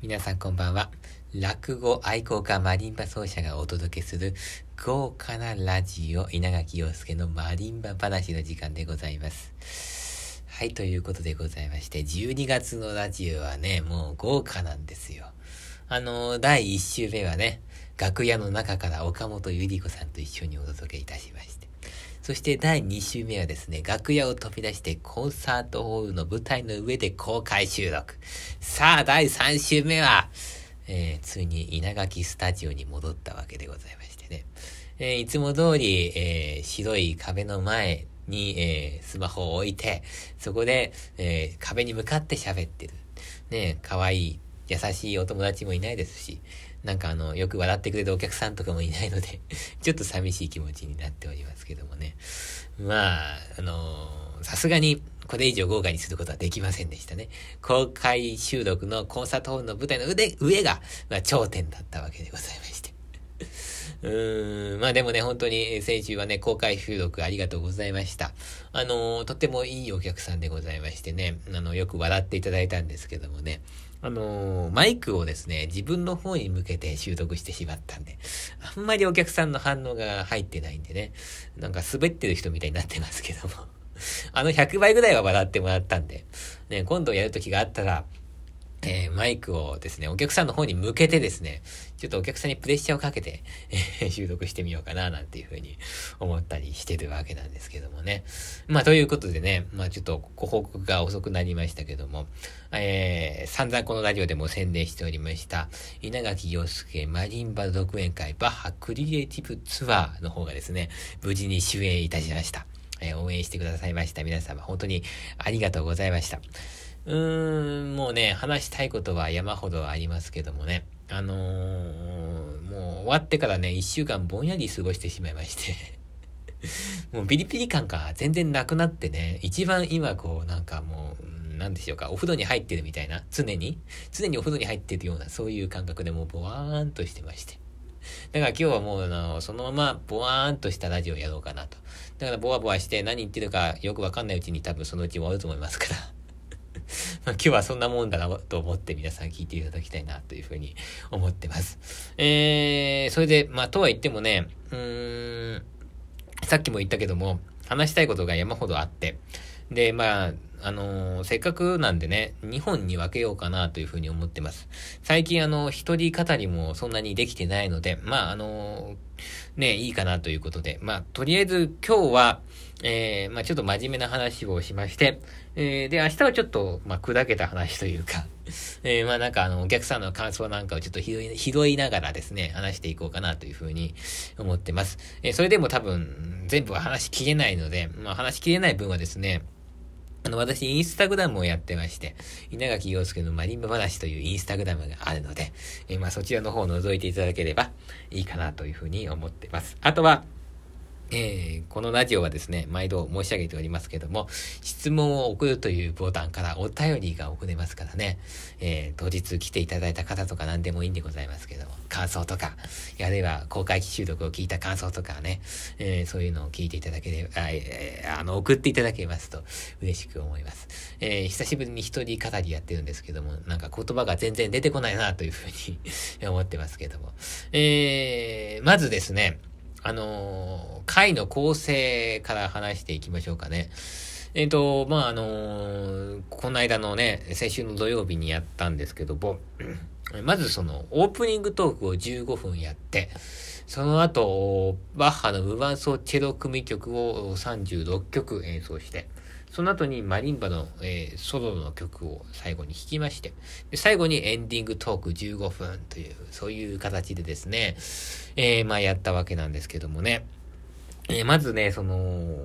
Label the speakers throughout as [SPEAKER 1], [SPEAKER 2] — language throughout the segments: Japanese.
[SPEAKER 1] 皆さんこんばんは。落語愛好家マリンバ奏者がお届けする豪華なラジオ稲垣陽介のマリンバ話の時間でございます。はい、ということでございまして、12月のラジオはね、もう豪華なんですよ。あの、第1週目はね、楽屋の中から岡本ゆり子さんと一緒にお届けいたしました。そして第2週目はですね、楽屋を飛び出してコンサートホールの舞台の上で公開収録。さあ、第3週目は、えー、ついに稲垣スタジオに戻ったわけでございましてね。えー、いつも通り、えー、白い壁の前に、えスマホを置いて、そこで、え壁に向かって喋ってる。ね、可愛い、優しいお友達もいないですし、なんかあの、よく笑ってくれるお客さんとかもいないので ちょっと寂しい気持ちになっておりますけどもね。まあ、あのさすがに、これ以上豪華にすることはできませんでしたね。公開収録のコンサートホールの舞台の腕、上が、まあ、頂点だったわけでございまして。うーん、まあでもね、本当に先週はね、公開収録ありがとうございました。あのとてもいいお客さんでございましてね、あの、よく笑っていただいたんですけどもね、あのー、マイクをですね、自分の方に向けて習得してしまったんで、あんまりお客さんの反応が入ってないんでね、なんか滑ってる人みたいになってますけども、あの100倍ぐらいは笑ってもらったんで、ね、今度やる時があったら、えー、マイクをですね、お客さんの方に向けてですね、ちょっとお客さんにプレッシャーをかけて、えー、収録してみようかな、なんていうふうに思ったりしてるわけなんですけどもね。まあ、ということでね、まあ、ちょっとご報告が遅くなりましたけども、えー、散々このラジオでも宣伝しておりました、稲垣陽介マリンバ独演会バッハクリエイティブツアーの方がですね、無事に終演いたしました。えー、応援してくださいました皆様、本当にありがとうございました。うーん、もうね、話したいことは山ほどありますけどもね。あのー、もう終わってからね、一週間ぼんやり過ごしてしまいまして もうピリピリ感が全然なくなってね、一番今こう、なんかもう、なんでしょうか、お風呂に入ってるみたいな、常に、常にお風呂に入ってるような、そういう感覚でもうボワーンとしてまして。だから今日はもう、あの、そのままボワーンとしたラジオやろうかなと。だからボワボワして何言ってるかよくわかんないうちに多分そのうち終わると思いますから まあ、今日はそんなもんだなと思って皆さん聞いていただきたいなというふうに思ってます。えー、それで、まあ、とは言ってもね、うーん、さっきも言ったけども、話したいことが山ほどあって、で、まあ、あの、せっかくなんでね、2本に分けようかなというふうに思ってます。最近あの、一人語りもそんなにできてないので、まあ、あの、ね、いいかなということで、まあ、とりあえず今日は、えー、まあ、ちょっと真面目な話をしまして、えー、で、明日はちょっと、まあ、砕けた話というか、えー、まあ、なんかあの、お客さんの感想なんかをちょっと拾い、拾いながらですね、話していこうかなというふうに思ってます。えー、それでも多分、全部は話しきれないので、まあ、話しきれない分はですね、あの、私、インスタグラムをやってまして、稲垣陽介のマリンバ話というインスタグラムがあるので、え、まあ、そちらの方を覗いていただければいいかなというふうに思ってます。あとは、えー、このラジオはですね、毎度申し上げておりますけども、質問を送るというボタンからお便りが送れますからね、えー、当日来ていただいた方とか何でもいいんでございますけども、感想とか、あるいは公開収録を聞いた感想とかね、えー、そういうのを聞いていただければ、え、あの、送っていただけますと嬉しく思います。え、久しぶりに一人語りやってるんですけども、なんか言葉が全然出てこないなというふうに 思ってますけども、え、まずですね、あのー、回の構成から話していきましょうかね。えっ、ー、と、まあ、あのー、この間のね、先週の土曜日にやったんですけども、まずその、オープニングトークを15分やって、その後、バッハの無伴奏チェロ組曲を36曲演奏して、その後にマリンバの、えー、ソロの曲を最後に弾きましてで、最後にエンディングトーク15分という、そういう形でですね、えー、まあやったわけなんですけどもね、えー、まずね、その、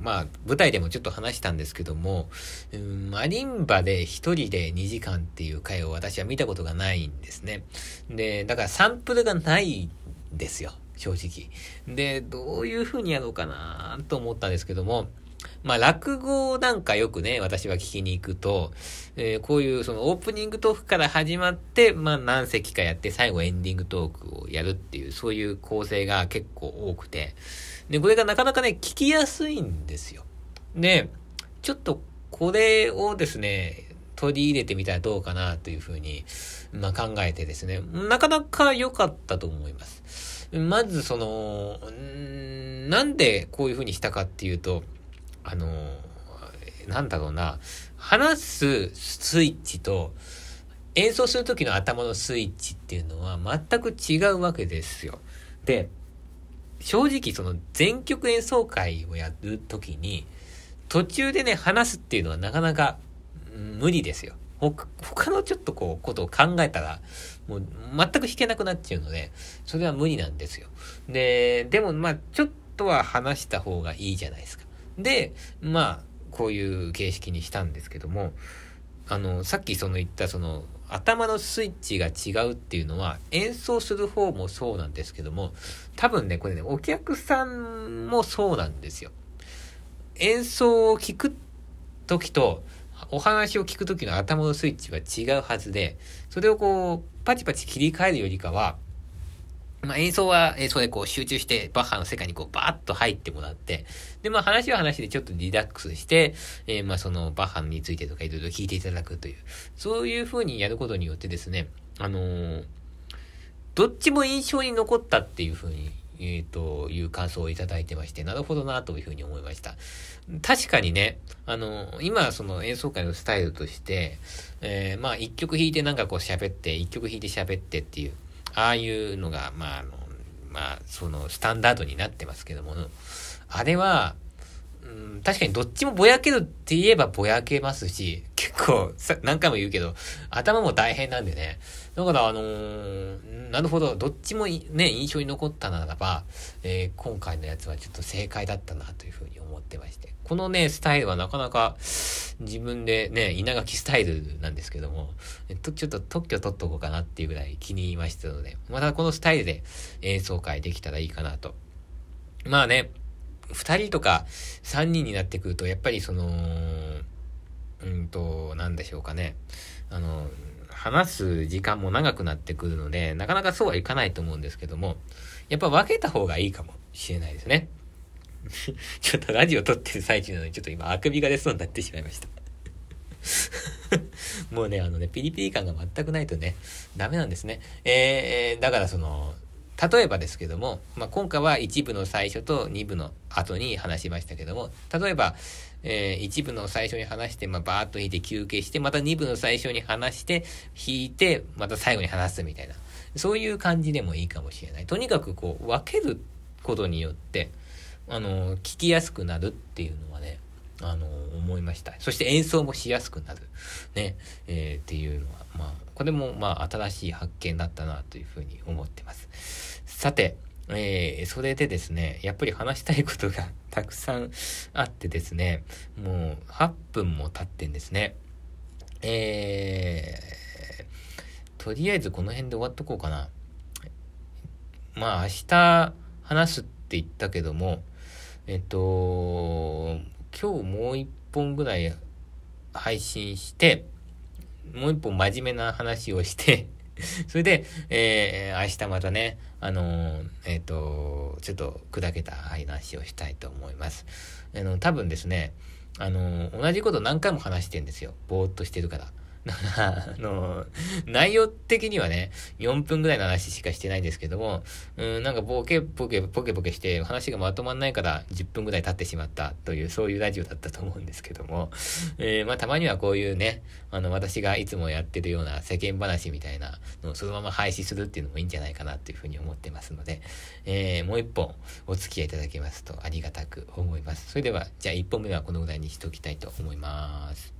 [SPEAKER 1] まあ、舞台でもちょっと話したんですけども、うん、マリンバで一人で2時間っていう回を私は見たことがないんですね。で、だからサンプルがないんですよ、正直。で、どういう風にやろうかなと思ったんですけども、まあ、落語なんかよくね、私は聞きに行くと、えー、こういうそのオープニングトークから始まって、まあ、何席かやって、最後エンディングトークをやるっていう、そういう構成が結構多くて、で、これがなかなかね、聞きやすいんですよ。で、ちょっとこれをですね、取り入れてみたらどうかなというふうに、まあ、考えてですね、なかなか良かったと思います。まずその、なんでこういうふうにしたかっていうと、あの、なんだろうな、話すスイッチと、演奏する時の頭のスイッチっていうのは全く違うわけですよ。で、正直その全曲演奏会をやるときに、途中でね、話すっていうのはなかなか無理ですよ。他のちょっとこう、ことを考えたら、もう全く弾けなくなっちゃうので、それは無理なんですよ。で、でもまあちょっとは話した方がいいじゃないですか。で、まあ、こういう形式にしたんですけども、あの、さっきその言ったその、頭のスイッチが違うっていうのは演奏する方もそうなんですけども、多分ね、これね、お客さんもそうなんですよ。演奏を聞く時と、お話を聞く時の頭のスイッチは違うはずで、それをこう、パチパチ切り替えるよりかは、まあ、演奏は演奏でこう集中してバッハの世界にこうバーッと入ってもらって、で、まあ話は話でちょっとリラックスして、えー、まあそのバッハについてとかいろいろ聞いていただくという、そういう風にやることによってですね、あのー、どっちも印象に残ったっていう風に、えっ、ー、と、いう感想をいただいてまして、なるほどなというふうに思いました。確かにね、あの、今その演奏会のスタイルとして、え、まあ一曲弾いてなんかこう喋って、一曲弾いて喋ってっていう、ああいうのが、まあ、あの、まあ、その、スタンダードになってますけども、あれは、うん、確かにどっちもぼやけるって言えばぼやけますし、結構、何回も言うけど、頭も大変なんでね。だから、あのー、なるほど、どっちもね、印象に残ったならば、えー、今回のやつはちょっと正解だったなというふうに思ってまして。このね、スタイルはなかなか自分でね、稲垣スタイルなんですけども、えっと、ちょっと特許取っとこうかなっていうぐらい気に入りましたので、またこのスタイルで演奏会できたらいいかなと。まあね、二人とか三人になってくると、やっぱりその、うんと、なんでしょうかね。あの、話す時間も長くなってくるので、なかなかそうはいかないと思うんですけども、やっぱ分けた方がいいかもしれないですね。ちょっとラジオ撮ってる最中なのに、ちょっと今、あくびが出そうになってしまいました もうね、あのね、ピリピリ感が全くないとね、ダメなんですね。えー、だからその、例えばですけども、まあ、今回は1部の最初と2部の後に話しましたけども、例えば、えー、1部の最初に話して、まあ、バーッと弾いて休憩して、また2部の最初に話して、弾いて、また最後に話すみたいな。そういう感じでもいいかもしれない。とにかくこう、分けることによって、あの、聞きやすくなるっていうのはね、あの、思いました。そして演奏もしやすくなる。ね、えー、っていうのは、まあ、これも、まあ、新しい発見だったなというふうに思ってます。さて、えー、それでですね、やっぱり話したいことがたくさんあってですね、もう8分も経ってんですね。えー、とりあえずこの辺で終わっとこうかな。まあ明日話すって言ったけども、えっと、今日もう一本ぐらい配信して、もう一本真面目な話をして それで、えー、明日またね、あのー、えっ、ー、と、ちょっと砕けた話をしたいと思います。あの、多分ですね、あの同じこと何回も話してんですよ。ぼーっとしてるから。あの、内容的にはね、4分ぐらいの話しかしてないんですけども、うん、なんかボケ、ボケ、ポケポケして話がまとまんないから10分ぐらい経ってしまったという、そういうラジオだったと思うんですけども、えー、まあたまにはこういうね、あの、私がいつもやってるような世間話みたいなのをそのまま廃止するっていうのもいいんじゃないかなっていうふうに思ってますので、えー、もう一本お付き合いいただけますとありがたく思います。それでは、じゃあ1本目はこのぐらいにしておきたいと思います。